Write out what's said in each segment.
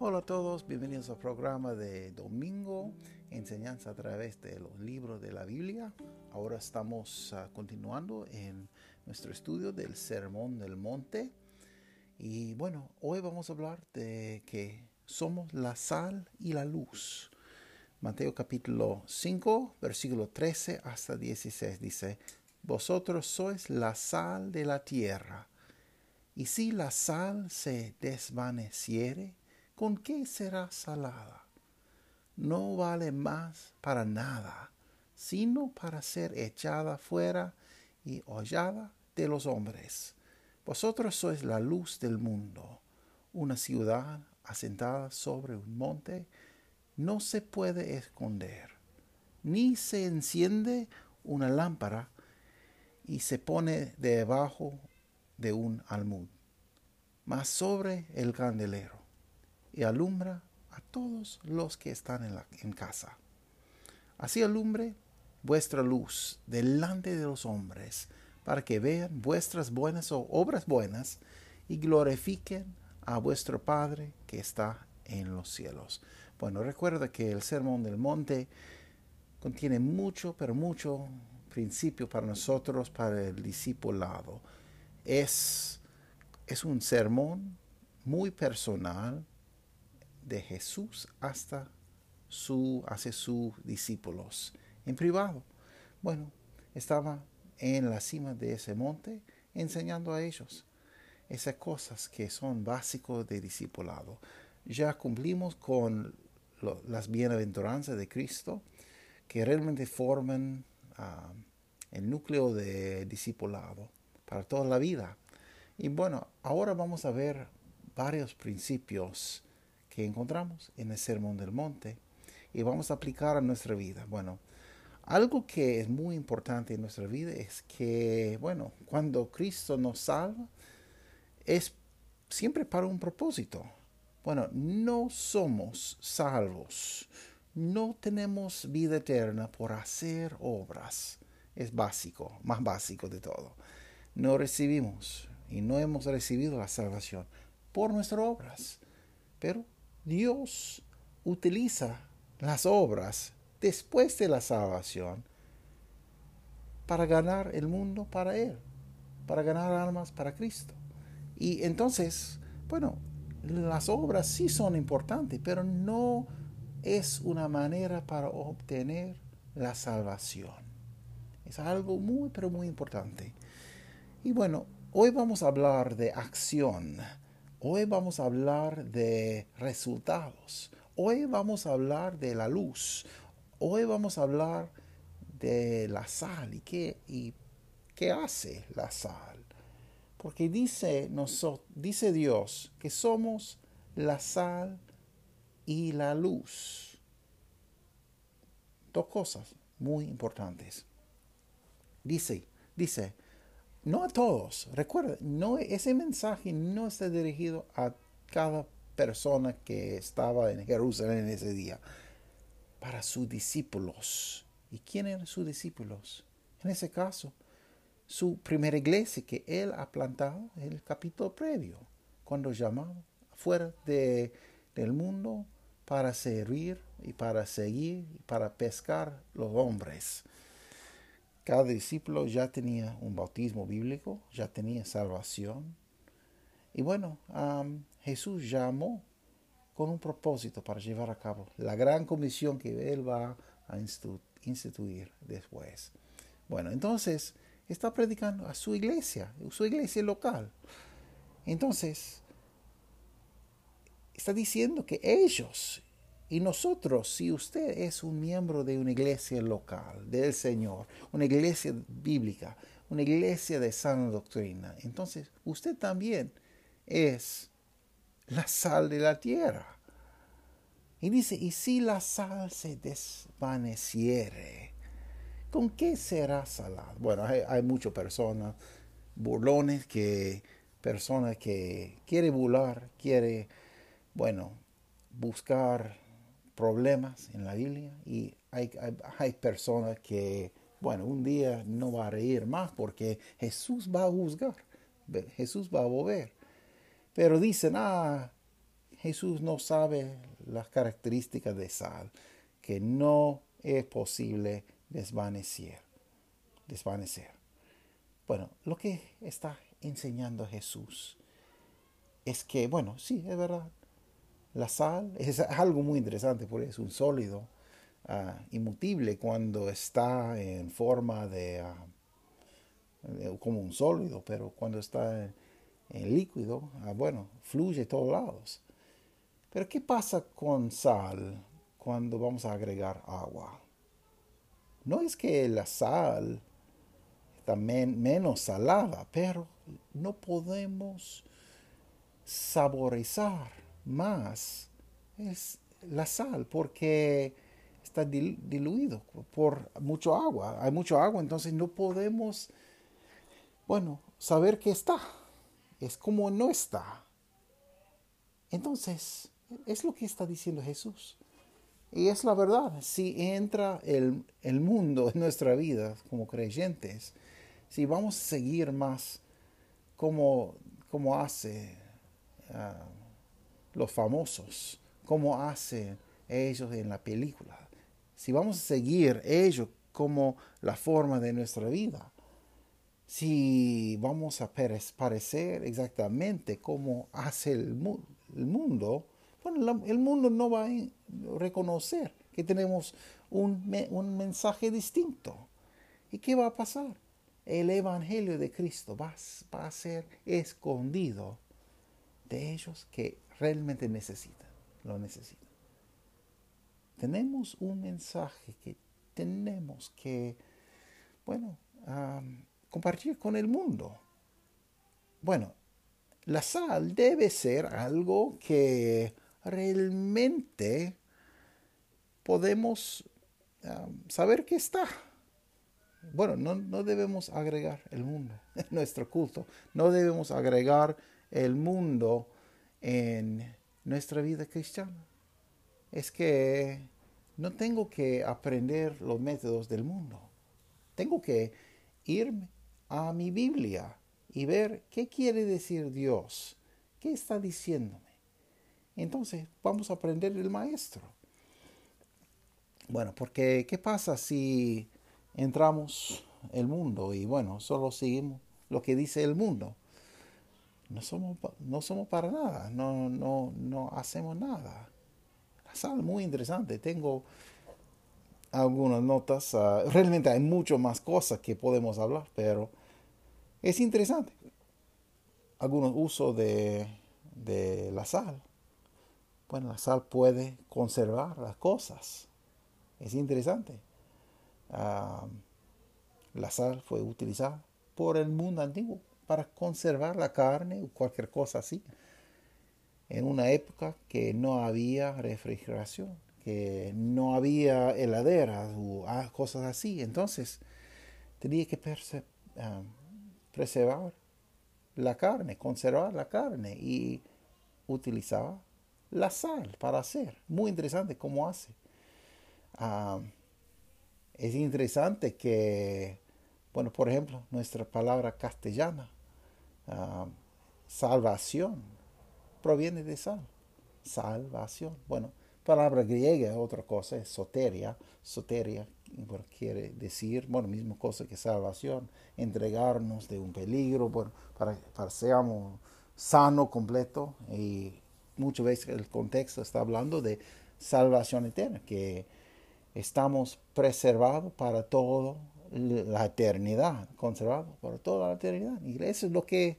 Hola a todos, bienvenidos al programa de domingo, enseñanza a través de los libros de la Biblia. Ahora estamos uh, continuando en nuestro estudio del Sermón del Monte. Y bueno, hoy vamos a hablar de que somos la sal y la luz. Mateo capítulo 5, versículo 13 hasta 16 dice, Vosotros sois la sal de la tierra. Y si la sal se desvaneciere, ¿con qué será salada? No vale más para nada, sino para ser echada fuera y hollada de los hombres. Vosotros sois la luz del mundo. Una ciudad asentada sobre un monte no se puede esconder, ni se enciende una lámpara y se pone debajo de un almud, mas sobre el candelero y alumbra a todos los que están en, casa. Así alumbre vuestra luz delante de los hombres, para que vean vuestras buenas obras buenas y glorifiquen a vuestro Padre que está en los cielos. Bueno, recuerda que el Sermón del Monte contiene mucho, pero mucho principio para nosotros, para el discipulado. Es, es un sermón muy personal, de Jesús hasta su, sus discípulos en privado. Bueno, estaba en la cima de ese monte enseñando a ellos esas cosas que son básicos de discipulado. Ya cumplimos con las bienaventuranzas de Cristo que realmente forman ah, el núcleo de discipulado para toda la vida. Y bueno, ahora vamos a ver varios principios que encontramos en el Sermón del Monte y vamos a aplicar a nuestra vida. Bueno, algo que es muy importante en nuestra vida es que, bueno, cuando Cristo nos salva, es siempre para un propósito. Bueno, no somos salvos, no tenemos vida eterna por hacer obras. Es básico, más básico de todo. No recibimos y no hemos recibido la salvación por nuestras obras, pero Dios utiliza las obras después de la salvación para ganar el mundo para Él, para ganar almas para Cristo. Y entonces, bueno, las obras sí son importantes, pero no es una manera para obtener la salvación. Es algo muy, pero muy importante. Y bueno, hoy vamos a hablar de acción Hoy vamos a hablar de resultados. Hoy vamos a hablar de la luz. Hoy vamos a hablar de la sal y qué, y qué hace la sal. Porque dice, dice Dios que somos la sal y la luz. Dos cosas muy importantes. Dice, dice, no a todos. Recuerda, no, ese mensaje no está dirigido a cada persona que estaba en Jerusalén ese día. Para sus discípulos. ¿Y quién eran sus discípulos? En ese caso, su primera iglesia que él ha plantado en el capítulo previo, cuando llamaba fuera de, del mundo para servir y para seguir y para pescar los hombres. Cada discípulo ya tenía un bautismo bíblico, ya tenía salvación. Y bueno, Jesús llamó con un propósito para llevar a cabo la gran comisión que Él va a instituir después. Bueno, entonces está predicando a su iglesia, su iglesia local. Entonces, está diciendo que ellos y nosotros, si usted es un miembro de una iglesia local, del Señor, una iglesia bíblica, una iglesia de sana doctrina, entonces usted también es la sal de la tierra. Y dice, y si la sal se desvaneciere, ¿con qué será salada? Bueno, hay, hay muchas personas, burlones, que personas que quiere burlar, quiere, bueno, buscar problemas en la Biblia y hay, hay, personas que, bueno, un día no va a reír más porque Jesús va a juzgar, Jesús va a volver. Pero dicen, ah, Jesús no sabe las características de sal, que no es posible desvanecer. desvanecer. Bueno, lo que está enseñando Jesús es que, bueno, sí, es verdad, la sal es algo muy interesante porque es un sólido uh, inmutible cuando está en forma de, uh, como un sólido, pero cuando está en, líquido, uh, bueno, fluye a todos lados. Pero ¿qué pasa con sal cuando vamos a agregar agua? No es que la sal está menos salada, pero no podemos saborizar más es la sal, porque está diluido por mucho agua. Hay mucho agua, entonces no podemos, bueno, saber que está. Es como no está. Entonces, es lo que está diciendo Jesús. Y es la verdad, si entra el, mundo en nuestra vida como creyentes, si vamos a seguir más como, como hace ah, los famosos, como hacen ellos en la película. Si vamos a seguir ellos como la forma de nuestra vida, si vamos a parecer exactamente como hace el, mundo, bueno, el mundo no va a reconocer que tenemos un, un mensaje distinto. ¿Y qué va a pasar? El Evangelio de Cristo va, va a ser escondido de ellos que realmente necesitan, lo necesitan. Tenemos un mensaje que tenemos que, bueno, compartir con el mundo. Bueno, la sal debe ser algo que realmente podemos saber que está. Bueno, no, no, debemos agregar el mundo en nuestro culto. No debemos agregar el mundo en nuestra vida cristiana. Es que no tengo que aprender los métodos del mundo. Tengo que irme a mi Biblia y ver qué quiere decir Dios, qué está diciéndome. Entonces vamos a aprender del maestro. Bueno, porque ¿qué pasa si entramos el mundo y bueno, solo seguimos lo que dice el mundo? No somos, no somos para nada, no, no, no hacemos nada. Sal muy interesante. Tengo algunas notas. Ah, realmente hay mucho más cosas que podemos hablar, pero es interesante. Algunos usos de, de la sal. Bueno, la sal puede conservar las cosas. Es interesante. Ah, la sal fue utilizada por el mundo antiguo para conservar la carne o cualquier cosa así. En una época que no había refrigeración, que no había heladeras o ah, cosas así. Entonces tenía que ah, preservar la carne, conservar la carne y utilizaba la sal para hacer. Muy interesante cómo hace. Ah, es interesante que, bueno, por ejemplo, nuestra palabra castellana Ah, salvación proviene de sal. Salvación. Bueno, palabra griega es otra cosa, es soteria. Soteria quiere decir, bueno, misma cosa que salvación, entregarnos de un peligro, para, para seamos sano, completo. Y muchas veces el contexto está hablando de salvación eterna, que estamos preservados para todo la eternidad, conservado por toda la eternidad. Y eso es lo que,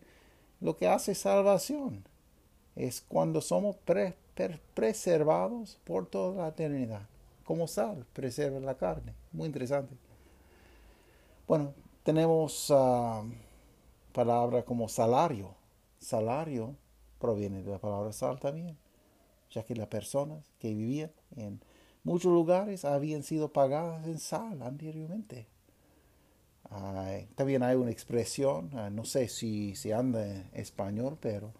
lo que hace salvación. Es cuando somos preservados por toda la eternidad. Como sal, preserva la carne. Muy interesante. Bueno, tenemos uh, palabra como salario. Salario proviene de la palabra sal también. ya que las personas que vivían en muchos lugares habían sido pagadas en sal anteriormente. También hay una expresión, ah, no sé si se anda en español, pero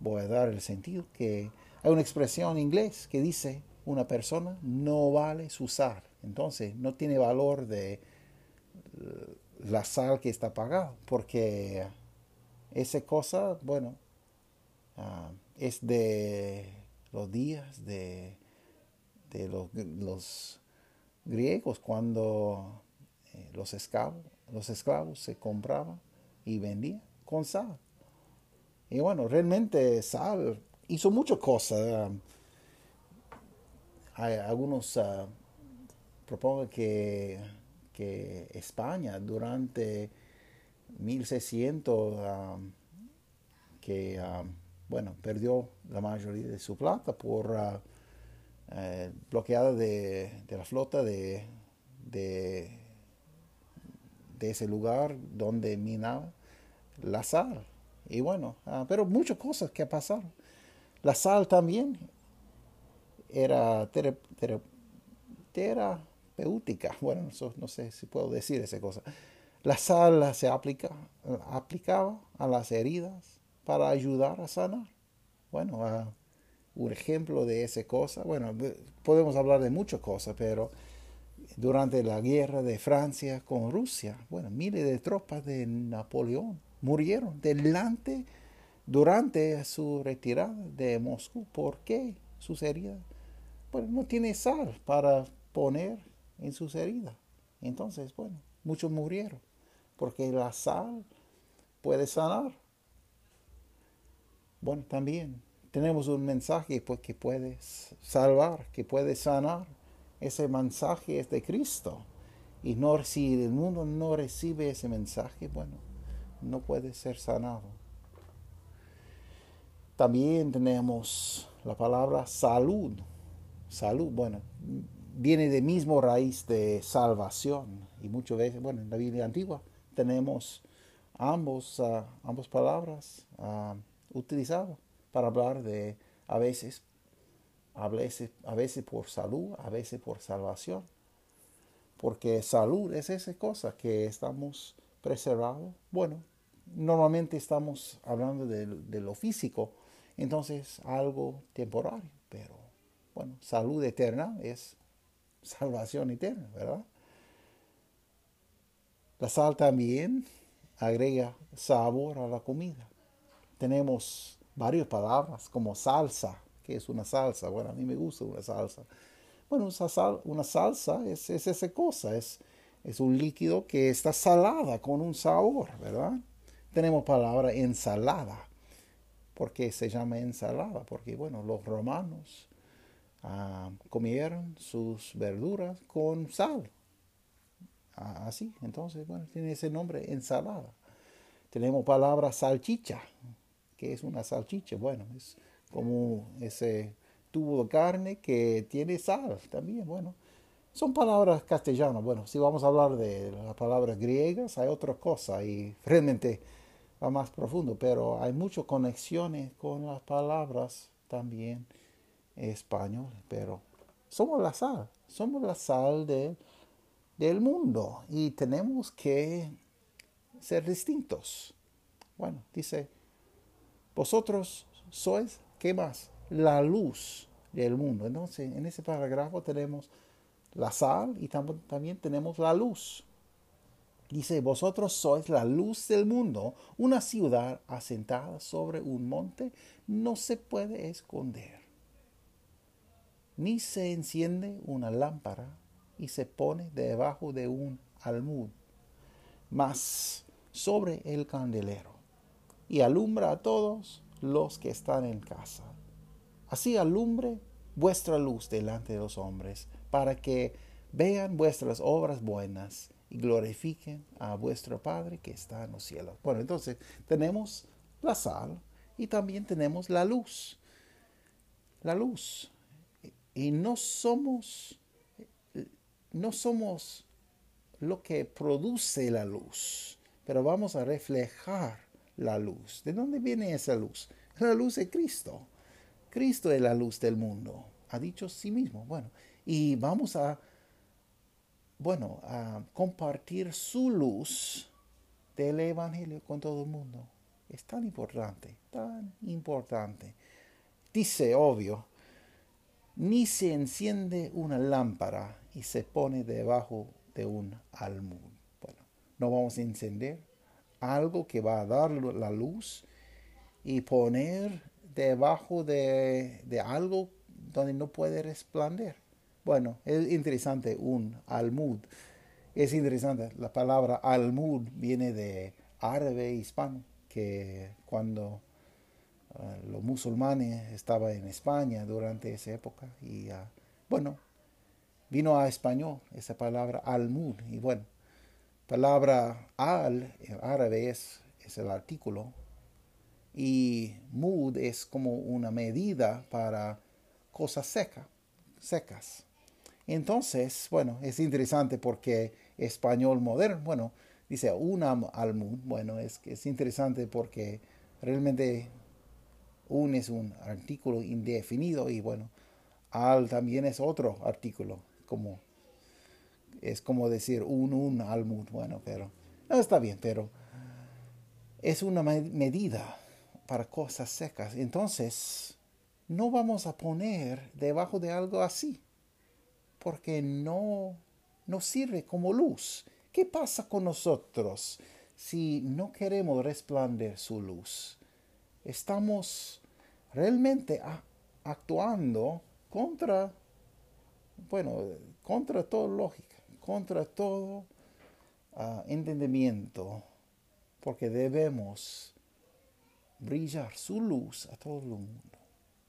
voy a dar el sentido, que hay una expresión en inglés que dice una persona no vale su sal. Entonces no tiene valor de la sal que está pagada, porque esa cosa, bueno, ah, es de los días de, de los, griegos cuando eh, los, esclavos, los esclavos se compraban y vendían con sal. Y bueno, realmente sal hizo muchas cosas. Ah, hay algunos uh, propongo que, que, España durante 1600 um, que um, bueno perdió la mayoría de su plata por uh, eh, bloqueada de, la flota de, ese lugar donde minaba la sal y bueno uh, pero muchas cosas que pasaron la sal también era terapéutica. Bueno, no sé si puedo decir esa cosa. La sal se aplica, aplicaba a las heridas para ayudar a sanar. Bueno, un ejemplo de esa cosa, bueno, podemos hablar de muchas cosas, pero durante la guerra de Francia con Rusia, bueno, miles de tropas de Napoleón murieron delante, durante su retirada de Moscú. ¿Por qué? Sus heridas pues no tiene sal para poner en sus heridas. Entonces, bueno, muchos murieron, porque la sal puede sanar. Bueno, también tenemos un mensaje pues, que puede salvar, que puede sanar. Ese mensaje es de Cristo. Y no, si el mundo no recibe ese mensaje, bueno, no puede ser sanado. También tenemos la palabra salud salud, bueno, viene de mismo raíz de salvación. Y muchas veces, bueno, en la Biblia antigua tenemos ambos, uh, ambas palabras uh, utilizadas para hablar de a veces, a veces, a veces por salud, a veces por salvación. Porque salud es esa cosa que estamos preservados. Bueno, normalmente estamos hablando de, de lo físico, entonces algo temporario, pero bueno, salud eterna es salvación eterna, ¿verdad? La sal también agrega sabor a la comida. Tenemos varias palabras como salsa, que es una salsa. Bueno, a mí me gusta una salsa. Bueno, una, salsa es, es, esa cosa, es, es un líquido que está salada con un sabor, ¿verdad? Tenemos palabra ensalada. ¿Por qué se llama ensalada? Porque, bueno, los romanos Ah, comieron sus verduras con sal. Ah, así, entonces, bueno, tiene ese nombre, ensalada. Tenemos palabra salchicha, que es una salchicha. Bueno, es como ese tubo de carne que tiene sal también. Bueno, son palabras castellanas. Bueno, si vamos a hablar de las palabras griegas, hay otra cosa y realmente va más profundo, pero hay muchas conexiones con las palabras también español, pero somos la sal, somos la sal de, del mundo y tenemos que ser distintos. Bueno, dice, vosotros sois, ¿qué más? La luz del mundo. Entonces, en ese parágrafo tenemos la sal y también tenemos la luz. Dice, vosotros sois la luz del mundo. Una ciudad asentada sobre un monte no se puede esconder ni se enciende una lámpara y se pone debajo de un almud, mas sobre el candelero, y alumbra a todos los que están en casa. Así alumbre vuestra luz delante de los hombres, para que vean vuestras obras buenas y glorifiquen a vuestro Padre que está en los cielos. Bueno, entonces tenemos la sal y también tenemos la luz. La luz y no somos, no somos lo que produce la luz, pero vamos a reflejar la luz. ¿De dónde viene esa luz? La luz de Cristo. Cristo es la luz del mundo. Ha dicho sí mismo. Bueno, y vamos a, bueno, a compartir su luz del Evangelio con todo el mundo. Es tan importante, tan importante. Dice, obvio, ni se enciende una lámpara y se pone debajo de un almud. Bueno, no vamos a encender algo que va a dar la luz y poner debajo de, de algo donde no puede resplandecer. Bueno, es interesante un almud. Es interesante, la palabra almud viene de árabe hispano, que cuando ah, los musulmanes estaban en España durante esa época, y uh, bueno, vino a español esa palabra almud, y bueno, palabra al en árabe es, es el artículo, y mud es como una medida para cosas secas, secas. Entonces, bueno, es interesante porque español moderno, bueno, dice una almud, bueno, es, es interesante porque realmente un es un artículo indefinido y bueno, al también es otro artículo, como es como decir un un almud, bueno, pero no está bien, pero es una medida para cosas secas. Entonces, no vamos a poner debajo de algo así porque no, no sirve como luz. ¿Qué pasa con nosotros si no queremos resplandecer su luz? Estamos realmente actuando contra, bueno, contra toda lógica, contra todo ah, entendimiento, porque debemos brillar su luz a todo el mundo,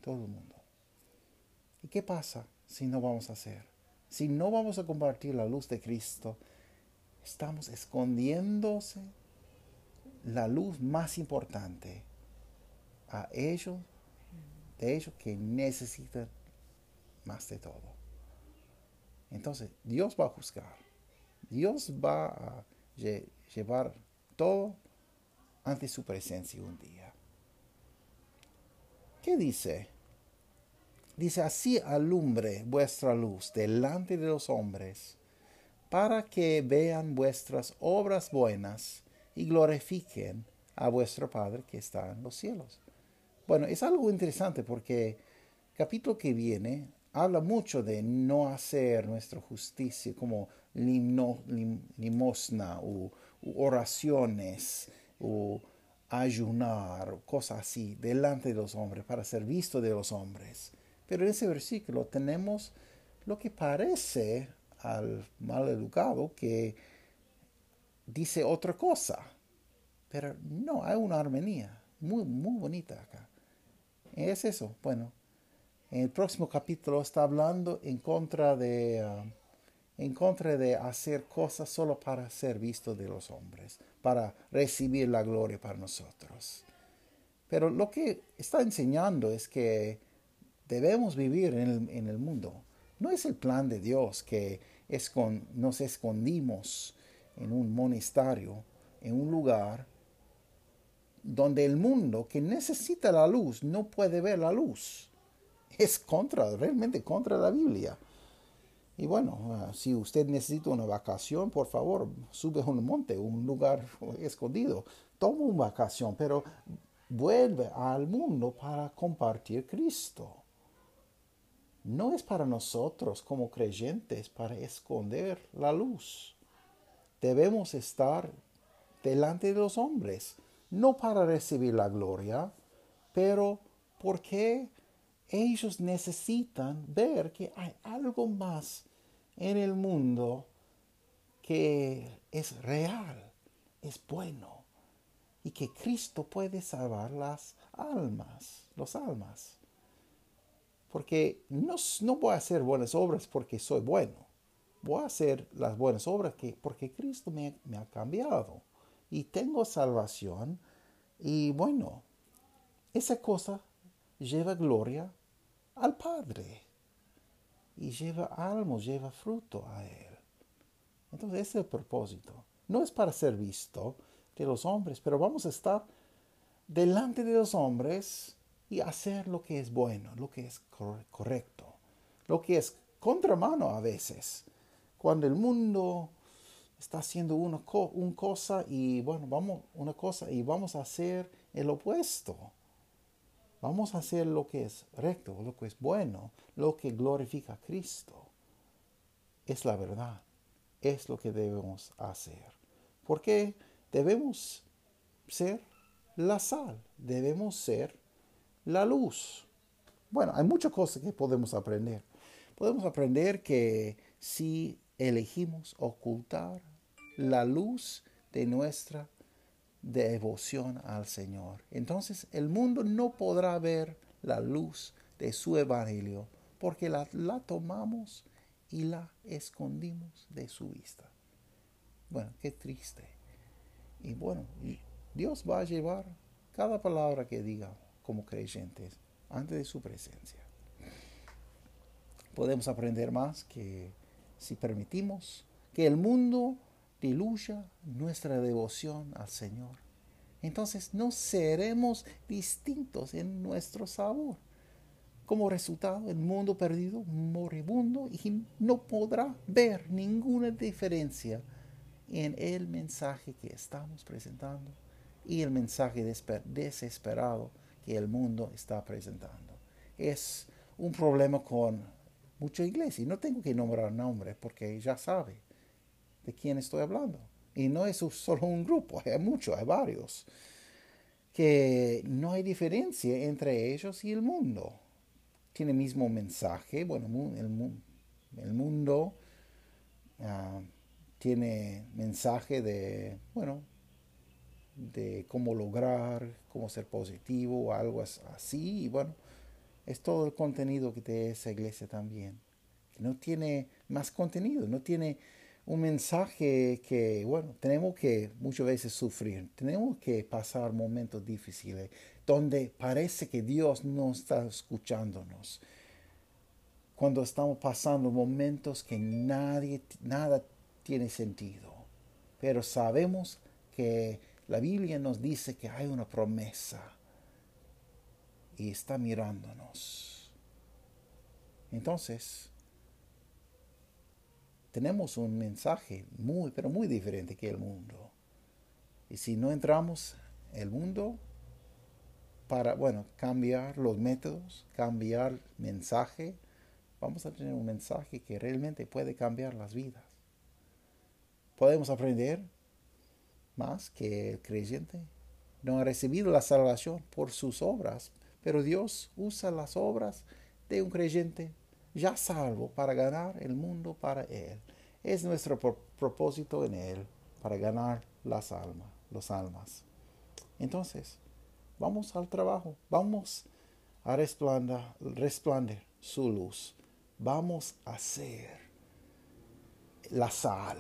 todo el mundo. ¿Y qué pasa si no vamos a hacer? Si no vamos a compartir la luz de Cristo, estamos escondiéndose la luz más importante a ellos, de ellos que necesitan más de todo. Entonces, Dios va a juzgar. Dios va a llevar todo ante su presencia un día. ¿Qué dice Dice, así alumbre vuestra luz delante de los hombres, para que vean vuestras obras buenas y glorifiquen a vuestro Padre que está en los cielos. Bueno, es algo interesante porque capítulo que viene habla mucho de no hacer nuestra justicia como limosna o oraciones o ayunar, cosas así, delante de los hombres, para ser visto de los hombres. Pero en ese versículo tenemos lo que parece al mal educado que dice otra cosa. Pero no, hay una armonía muy, muy bonita acá. Es eso. Bueno, en el próximo capítulo está hablando en contra de, uh, en contra de hacer cosas solo para ser visto de los hombres, para recibir la gloria para nosotros. Pero lo que está enseñando es que debemos vivir en el, mundo. No es el plan de Dios que nos escondimos en un monasterio, en un lugar donde el mundo que necesita la luz no puede ver la luz. Es contra, realmente contra la Biblia. Y bueno, ah, si usted necesita una vacación, por favor, sube a un monte, un lugar escondido. Toma una vacación, pero vuelve al mundo para compartir Cristo no es para nosotros como creyentes para esconder la luz. Debemos estar delante de los hombres, no para recibir la gloria, pero porque ellos necesitan ver que hay algo más en el mundo que es real, es bueno, y que Cristo puede salvar las almas, los almas. Porque no, no voy a hacer buenas obras porque soy bueno. Voy a hacer las buenas obras que, porque Cristo me, me ha cambiado. Y tengo salvación. Y bueno, esa cosa lleva gloria al Padre. Y lleva almas, lleva fruto a Él. Entonces ese es el propósito. No es para ser visto de los hombres, pero vamos a estar delante de los hombres y hacer lo que es bueno, lo que es correcto, lo que es contramano a veces. Cuando el mundo está haciendo una, cosa y bueno, vamos una cosa y vamos a hacer el opuesto. Vamos a hacer lo que es recto, lo que es bueno, lo que glorifica a Cristo. Es la verdad. Es lo que debemos hacer. Porque debemos ser la sal, debemos ser la luz. Bueno, hay muchas cosas que podemos aprender. Podemos aprender que si elegimos ocultar la luz de nuestra devoción al Señor. Entonces el mundo no podrá ver la luz de su evangelio porque la, tomamos y la escondimos de su vista. Bueno, qué triste. Y bueno, Dios va a llevar cada palabra que diga como creyentes ante de su presencia. Podemos aprender más que si permitimos que el mundo diluya nuestra devoción al Señor. Entonces no seremos distintos en nuestro sabor. Como resultado, el mundo perdido, moribundo, y no podrá ver ninguna diferencia en el mensaje que estamos presentando y el mensaje desesperado que el mundo está presentando. Es un problema con mucha iglesia. No tengo que nombrar nombres porque ya sabe de quién estoy hablando. Y no es solo un grupo, hay muchos, hay varios. Que no hay diferencia entre ellos y el mundo. Tiene el mismo mensaje. Bueno, el, mundo ah, tiene mensaje de, bueno, de cómo lograr, cómo ser positivo, algo así. Y bueno, es todo el contenido que de esa iglesia también. No tiene más contenido, no tiene un mensaje que, bueno, tenemos que muchas veces sufrir, tenemos que pasar momentos difíciles donde parece que Dios no está escuchándonos. Cuando estamos pasando momentos que nadie, nada tiene sentido. Pero sabemos que la Biblia nos dice que hay una promesa y está mirándonos. Entonces, tenemos un mensaje muy, pero muy diferente que el mundo. Y si no entramos el mundo para, bueno, cambiar los métodos, cambiar el mensaje, vamos a tener un mensaje que realmente puede cambiar las vidas. Podemos aprender más que el creyente no ha recibido la salvación por sus obras, pero Dios usa las obras de un creyente ya salvo para ganar el mundo para Él. Es nuestro propósito en Él para ganar las almas, los almas. Entonces, vamos al trabajo, vamos a resplandecer su luz. Vamos a ser la sal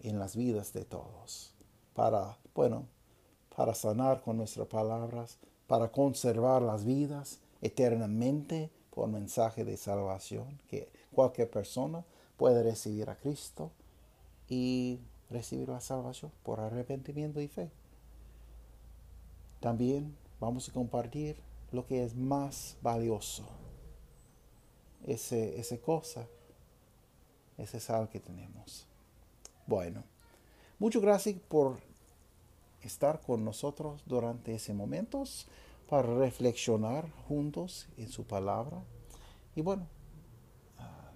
en las vidas de todos para, bueno, para sanar con nuestras palabras, para conservar las vidas eternamente por mensaje de salvación, que cualquier persona puede recibir a Cristo y recibir la salvación por arrepentimiento y fe. También vamos a compartir lo que es más valioso, ese, esa cosa, ese sal que tenemos. Bueno, muchas gracias por estar con nosotros durante ese momentos para reflexionar juntos en su palabra. Y bueno, ah,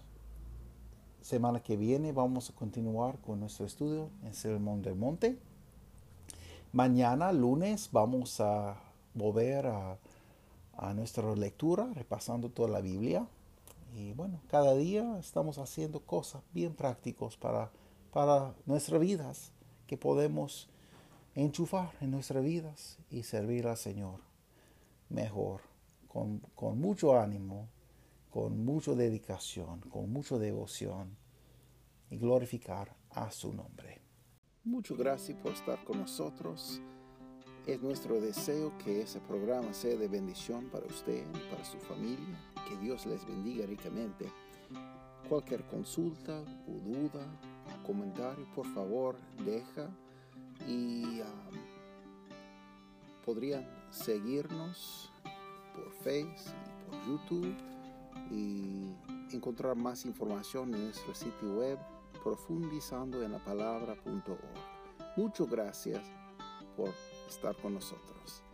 semana que viene vamos a continuar con nuestro estudio en Sermón del Monte. Mañana, lunes, vamos a volver a, a nuestra lectura, repasando toda la Biblia. Y bueno, cada día estamos haciendo cosas bien prácticas para, para nuestras vidas que podemos enchufar en nuestras vidas y servir al Señor mejor, con, con mucho ánimo, con mucha dedicación, con mucha devoción y glorificar a su nombre. Muchas gracias por estar con nosotros. Es nuestro deseo que ese programa sea de bendición para usted y para su familia. Que Dios les bendiga ricamente. Cualquier consulta o duda o comentario, por favor, deja y um, podrían seguirnos por Facebook y por YouTube y encontrar más información en nuestro sitio web profundizando en la palabra.org. Muchas gracias por estar con nosotros.